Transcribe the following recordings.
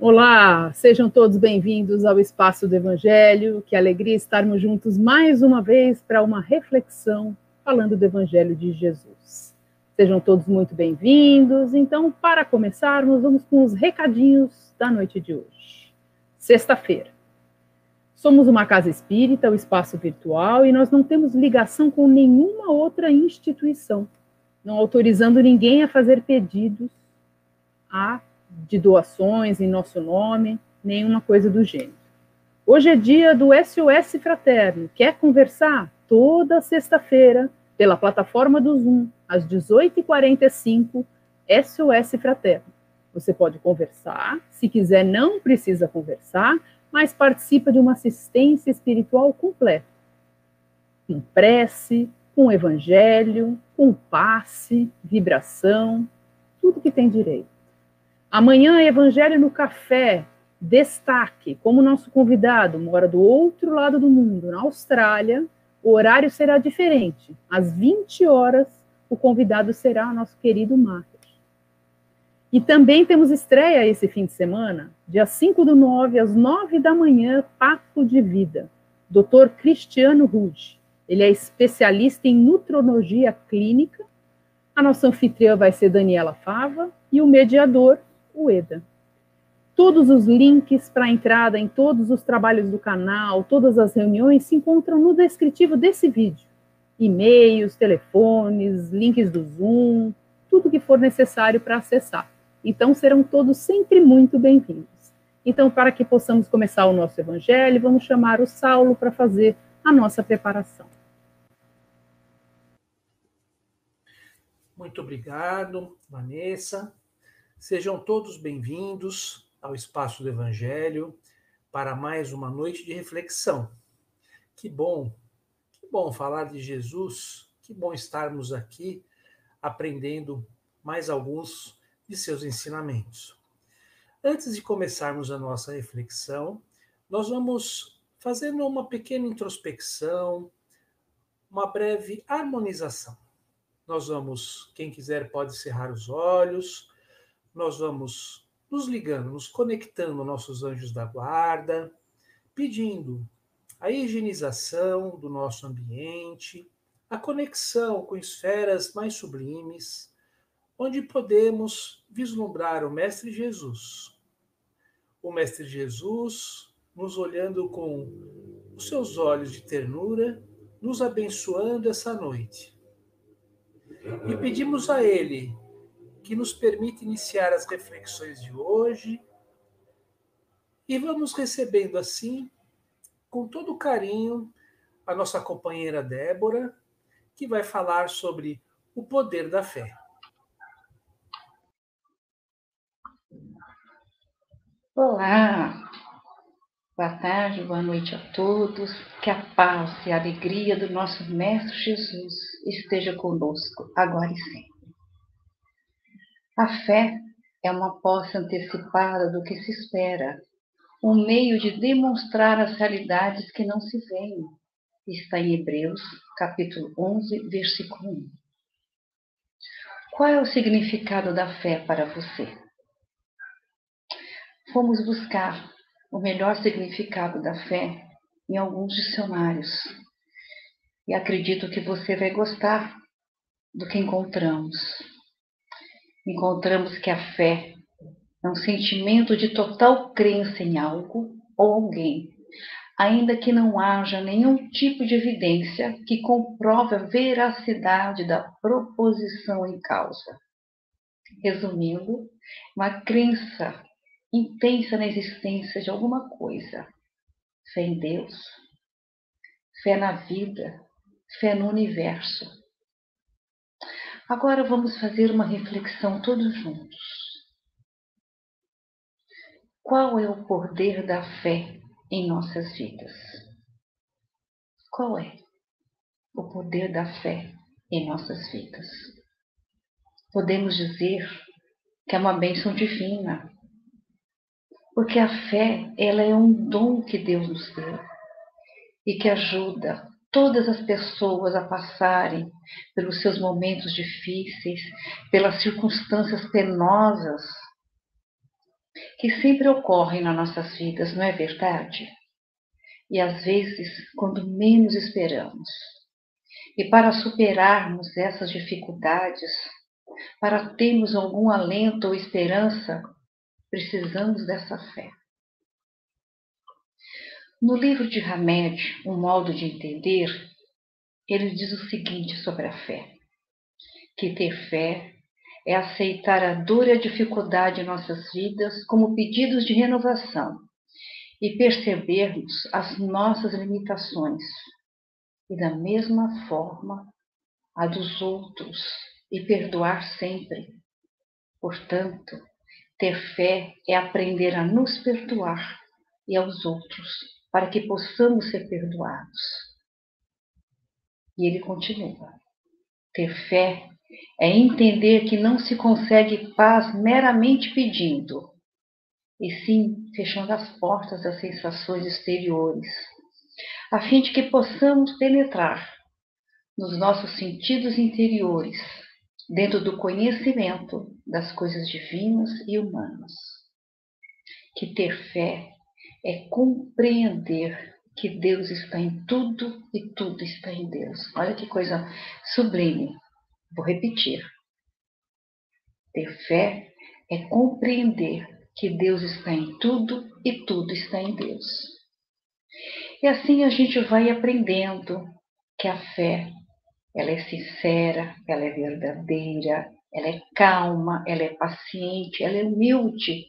Olá, sejam todos bem-vindos ao Espaço do Evangelho. Que alegria estarmos juntos mais uma vez para uma reflexão falando do Evangelho de Jesus. Sejam todos muito bem-vindos. Então, para começarmos, vamos com os recadinhos da noite de hoje. Sexta-feira. Somos uma casa espírita, o espaço virtual, e nós não temos ligação com nenhuma outra instituição, não autorizando ninguém a fazer pedidos a de doações em nosso nome, nenhuma coisa do gênero. Hoje é dia do SOS Fraterno. Quer conversar? Toda sexta-feira, pela plataforma do Zoom, às 18h45, SOS Fraterno. Você pode conversar, se quiser, não precisa conversar, mas participa de uma assistência espiritual completa. Com prece, com evangelho, com passe, vibração, tudo que tem direito. Amanhã, Evangelho no Café, destaque, como nosso convidado mora do outro lado do mundo, na Austrália, o horário será diferente. Às 20 horas, o convidado será o nosso querido Marcos. E também temos estreia esse fim de semana, dia 5 do 9, às 9 da manhã, Papo de Vida, Dr. Cristiano Ruge. Ele é especialista em nutrologia clínica. A nossa anfitriã vai ser Daniela Fava e o mediador Ueda. Todos os links para entrada em todos os trabalhos do canal, todas as reuniões se encontram no descritivo desse vídeo. E-mails, telefones, links do Zoom, tudo que for necessário para acessar. Então serão todos sempre muito bem-vindos. Então, para que possamos começar o nosso evangelho, vamos chamar o Saulo para fazer a nossa preparação. Muito obrigado, Vanessa. Sejam todos bem-vindos ao Espaço do Evangelho para mais uma noite de reflexão. Que bom, que bom falar de Jesus, que bom estarmos aqui aprendendo mais alguns de seus ensinamentos. Antes de começarmos a nossa reflexão, nós vamos fazendo uma pequena introspecção, uma breve harmonização. Nós vamos, quem quiser pode cerrar os olhos, nós vamos nos ligando, nos conectando nossos anjos da guarda, pedindo a higienização do nosso ambiente, a conexão com esferas mais sublimes, onde podemos vislumbrar o Mestre Jesus. O Mestre Jesus nos olhando com os seus olhos de ternura, nos abençoando essa noite. E pedimos a Ele que nos permite iniciar as reflexões de hoje. E vamos recebendo assim, com todo carinho, a nossa companheira Débora, que vai falar sobre o poder da fé. Olá, boa tarde, boa noite a todos. Que a paz e a alegria do nosso Mestre Jesus esteja conosco agora e sempre. A fé é uma posse antecipada do que se espera, um meio de demonstrar as realidades que não se veem. Está em Hebreus, capítulo 11, versículo 1. Qual é o significado da fé para você? Fomos buscar o melhor significado da fé em alguns dicionários. E acredito que você vai gostar do que encontramos encontramos que a fé é um sentimento de total crença em algo ou alguém, ainda que não haja nenhum tipo de evidência que comprove a veracidade da proposição em causa. Resumindo, uma crença intensa na existência de alguma coisa. Fé em Deus, fé na vida, fé no universo Agora vamos fazer uma reflexão todos juntos. Qual é o poder da fé em nossas vidas? Qual é o poder da fé em nossas vidas? Podemos dizer que é uma bênção divina, porque a fé ela é um dom que Deus nos deu e que ajuda todas as pessoas a passarem pelos seus momentos difíceis, pelas circunstâncias penosas, que sempre ocorrem nas nossas vidas, não é verdade? E às vezes, quando menos esperamos. E para superarmos essas dificuldades, para termos algum alento ou esperança, precisamos dessa fé. No livro de Hamed, Um Modo de Entender, ele diz o seguinte sobre a fé: que ter fé é aceitar a dor e a dificuldade em nossas vidas como pedidos de renovação e percebermos as nossas limitações e, da mesma forma, a dos outros e perdoar sempre. Portanto, ter fé é aprender a nos perdoar e aos outros, para que possamos ser perdoados. E ele continua: ter fé é entender que não se consegue paz meramente pedindo, e sim fechando as portas das sensações exteriores, a fim de que possamos penetrar nos nossos sentidos interiores, dentro do conhecimento das coisas divinas e humanas. Que ter fé é compreender que Deus está em tudo e tudo está em Deus. Olha que coisa sublime. Vou repetir. Ter fé é compreender que Deus está em tudo e tudo está em Deus. E assim a gente vai aprendendo que a fé, ela é sincera, ela é verdadeira, ela é calma, ela é paciente, ela é humilde,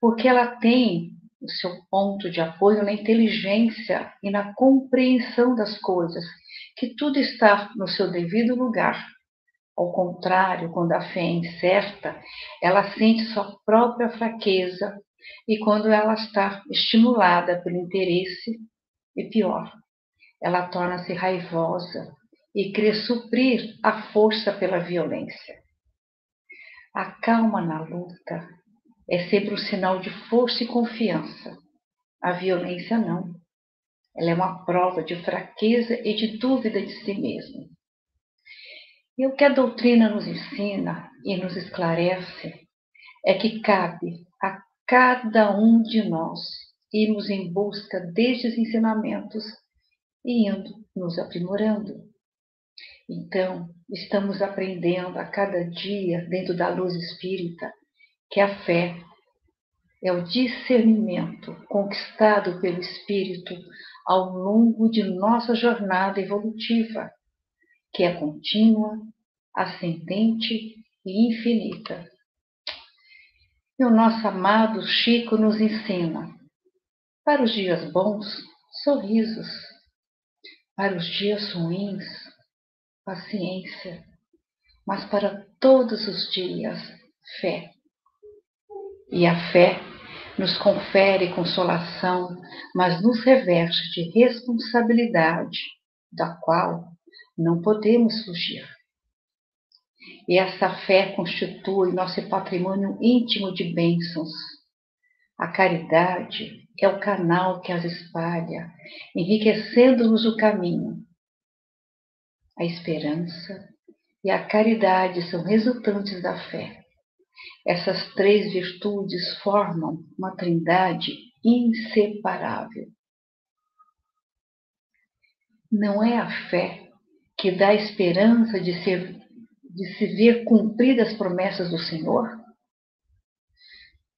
porque ela tem o seu ponto de apoio na inteligência e na compreensão das coisas, que tudo está no seu devido lugar ao contrário, quando a fé é incerta, ela sente sua própria fraqueza e quando ela está estimulada pelo interesse, e pior, ela torna-se raivosa e crê suprir a força pela violência. A calma na luta é sempre um sinal de força e confiança. A violência não. Ela é uma prova de fraqueza e de dúvida de si mesmo. E o que a doutrina nos ensina e nos esclarece é que cabe a cada um de nós irmos em busca destes ensinamentos e indo nos aprimorando. Então, estamos aprendendo a cada dia, dentro da luz espírita, que a fé é o discernimento conquistado pelo Espírito ao longo de nossa jornada evolutiva que é contínua, ascendente e infinita. E o nosso amado Chico nos ensina: para os dias bons, sorrisos, para os dias ruins, paciência, mas para todos os dias, fé. E a fé nos confere consolação, mas nos reveste de responsabilidade, da qual não podemos fugir. E essa fé constitui nosso patrimônio íntimo de bênçãos. A caridade é o canal que as espalha, enriquecendo-nos o caminho. A esperança e a caridade são resultantes da fé. Essas três virtudes formam uma trindade inseparável. Não é a fé que dá esperança de, ser, de se ver cumpridas as promessas do Senhor?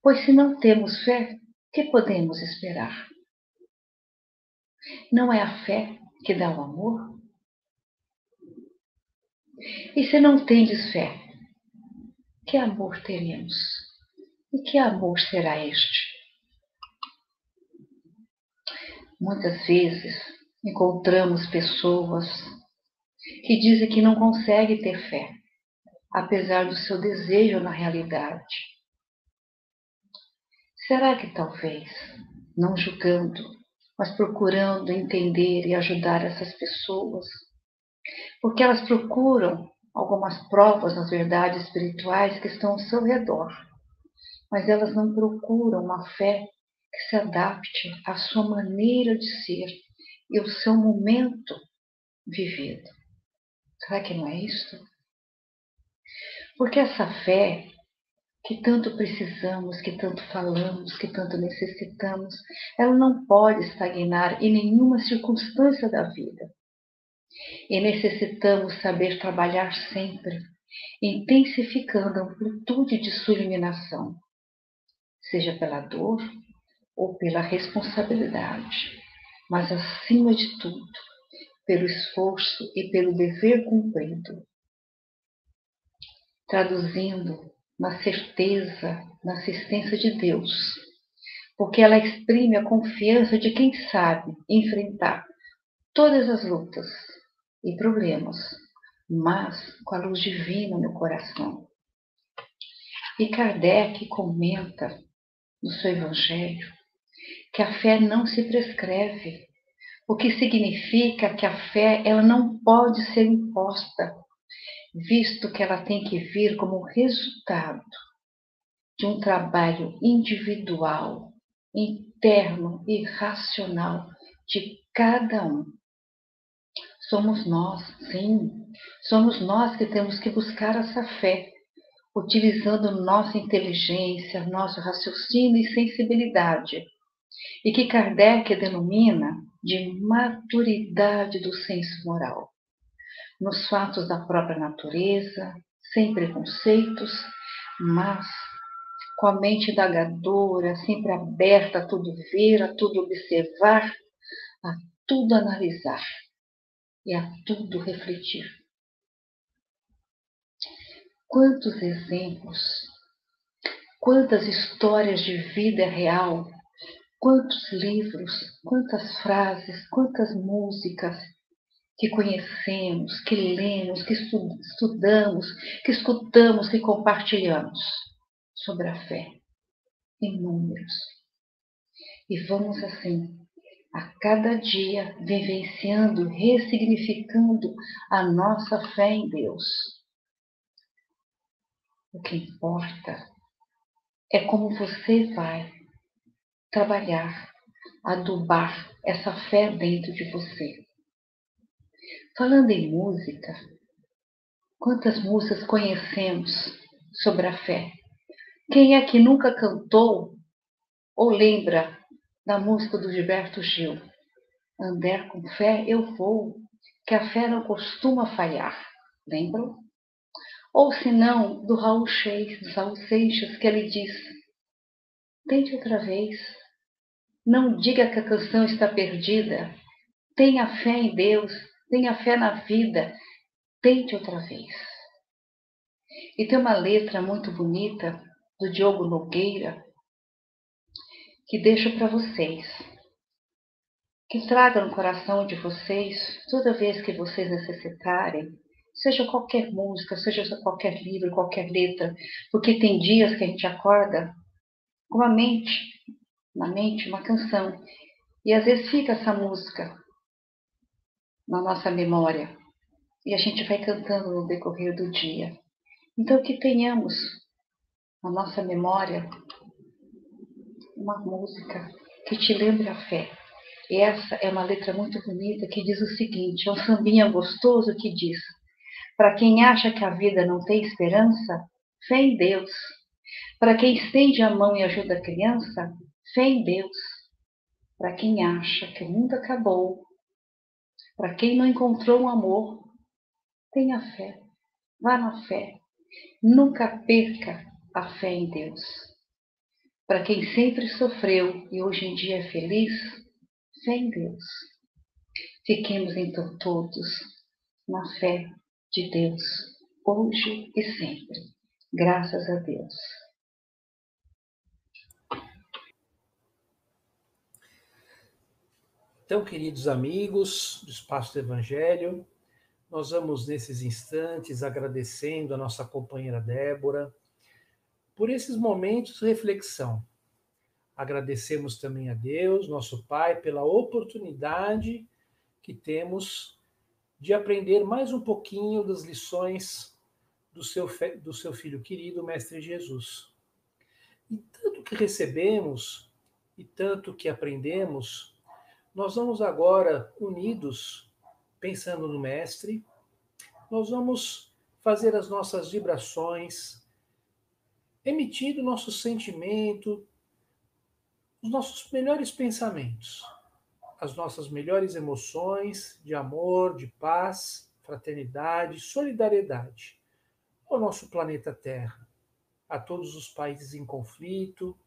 Pois se não temos fé, que podemos esperar? Não é a fé que dá o amor? E se não tendes fé, que amor teremos? E que amor será este? Muitas vezes encontramos pessoas que dizem que não consegue ter fé, apesar do seu desejo na realidade. Será que talvez, não julgando, mas procurando entender e ajudar essas pessoas, porque elas procuram algumas provas nas verdades espirituais que estão ao seu redor, mas elas não procuram uma fé que se adapte à sua maneira de ser e ao seu momento vivido. Será que não é isso? Porque essa fé que tanto precisamos, que tanto falamos, que tanto necessitamos, ela não pode estagnar em nenhuma circunstância da vida. E necessitamos saber trabalhar sempre, intensificando a amplitude de sua iluminação, seja pela dor ou pela responsabilidade, mas acima de tudo, pelo esforço e pelo dever cumprido. Traduzindo na certeza, na assistência de Deus, porque ela exprime a confiança de quem sabe enfrentar todas as lutas e problemas, mas com a luz divina no coração. E Kardec comenta no seu Evangelho que a fé não se prescreve, o que significa que a fé ela não pode ser imposta, visto que ela tem que vir como resultado de um trabalho individual, interno e racional de cada um. Somos nós, sim, somos nós que temos que buscar essa fé, utilizando nossa inteligência, nosso raciocínio e sensibilidade, e que Kardec denomina de maturidade do senso moral. Nos fatos da própria natureza, sem preconceitos, mas com a mente indagadora, sempre aberta a tudo ver, a tudo observar, a tudo analisar e a tudo refletir. Quantos exemplos, quantas histórias de vida real, quantos livros, quantas frases, quantas músicas, que conhecemos, que lemos, que estudamos, que escutamos, que compartilhamos sobre a fé. Inúmeros. E vamos assim, a cada dia, vivenciando, ressignificando a nossa fé em Deus. O que importa é como você vai trabalhar, adubar essa fé dentro de você. Falando em música, quantas músicas conhecemos sobre a fé? Quem é que nunca cantou ou lembra da música do Gilberto Gil? Andar com fé eu vou, que a fé não costuma falhar. Lembram? Ou se não, do Raul Seixas, Raul Seixas, que ele diz: Tente outra vez. Não diga que a canção está perdida. Tenha fé em Deus tenha fé na vida, tente outra vez. E tem uma letra muito bonita do Diogo Nogueira que deixo para vocês. Que traga no coração de vocês, toda vez que vocês necessitarem, seja qualquer música, seja qualquer livro, qualquer letra, porque tem dias que a gente acorda com a mente, na mente, uma canção, e às vezes fica essa música na nossa memória e a gente vai cantando no decorrer do dia. Então, que tenhamos na nossa memória uma música que te lembre a fé. E essa é uma letra muito bonita que diz o seguinte: é um sambinha gostoso que diz: Para quem acha que a vida não tem esperança, fé em Deus. Para quem estende a mão e ajuda a criança, fé em Deus. Para quem acha que o mundo acabou, para quem não encontrou um amor, tenha fé, vá na fé. Nunca perca a fé em Deus. Para quem sempre sofreu e hoje em dia é feliz, fé em Deus. Fiquemos então todos na fé de Deus, hoje e sempre. Graças a Deus. Então, queridos amigos do Espaço do Evangelho, nós vamos nesses instantes agradecendo a nossa companheira Débora por esses momentos de reflexão. Agradecemos também a Deus, nosso Pai, pela oportunidade que temos de aprender mais um pouquinho das lições do seu, do seu filho querido, Mestre Jesus. E tanto que recebemos e tanto que aprendemos, nós vamos agora, unidos, pensando no Mestre, nós vamos fazer as nossas vibrações emitindo nosso sentimento, os nossos melhores pensamentos, as nossas melhores emoções de amor, de paz, fraternidade, solidariedade ao nosso planeta Terra, a todos os países em conflito,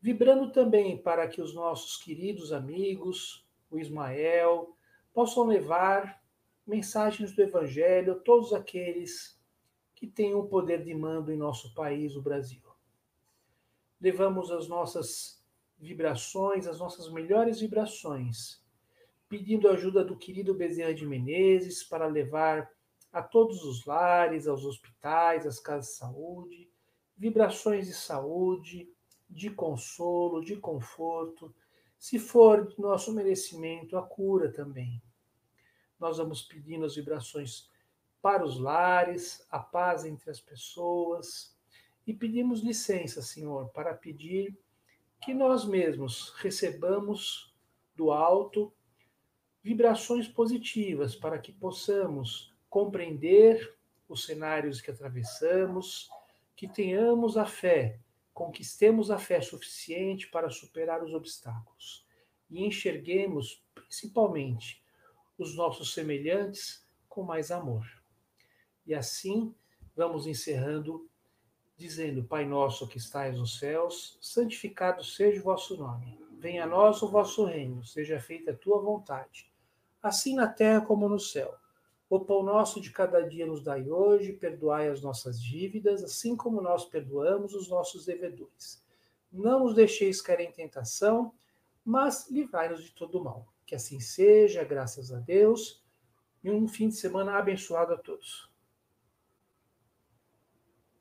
vibrando também para que os nossos queridos amigos, o Ismael, possam levar mensagens do Evangelho a todos aqueles que têm o poder de mando em nosso país, o Brasil. Levamos as nossas vibrações, as nossas melhores vibrações, pedindo a ajuda do querido Bezerra de Menezes para levar a todos os lares, aos hospitais, às casas de saúde, vibrações de saúde, de consolo, de conforto, se for nosso merecimento, a cura também. Nós vamos pedindo as vibrações para os lares, a paz entre as pessoas, e pedimos licença, Senhor, para pedir que nós mesmos recebamos do alto vibrações positivas para que possamos compreender os cenários que atravessamos, que tenhamos a fé, conquistemos a fé suficiente para superar os obstáculos e enxerguemos principalmente os nossos semelhantes com mais amor. E assim vamos encerrando dizendo: Pai nosso que estais nos céus, santificado seja o vosso nome. Venha a nós o vosso reino, seja feita a tua vontade, assim na terra como no céu. O pão nosso de cada dia nos dai hoje, perdoai as nossas dívidas, assim como nós perdoamos os nossos devedores. Não nos deixeis cair em tentação, mas livrai-nos de todo mal. Que assim seja, graças a Deus, e um fim de semana abençoado a todos.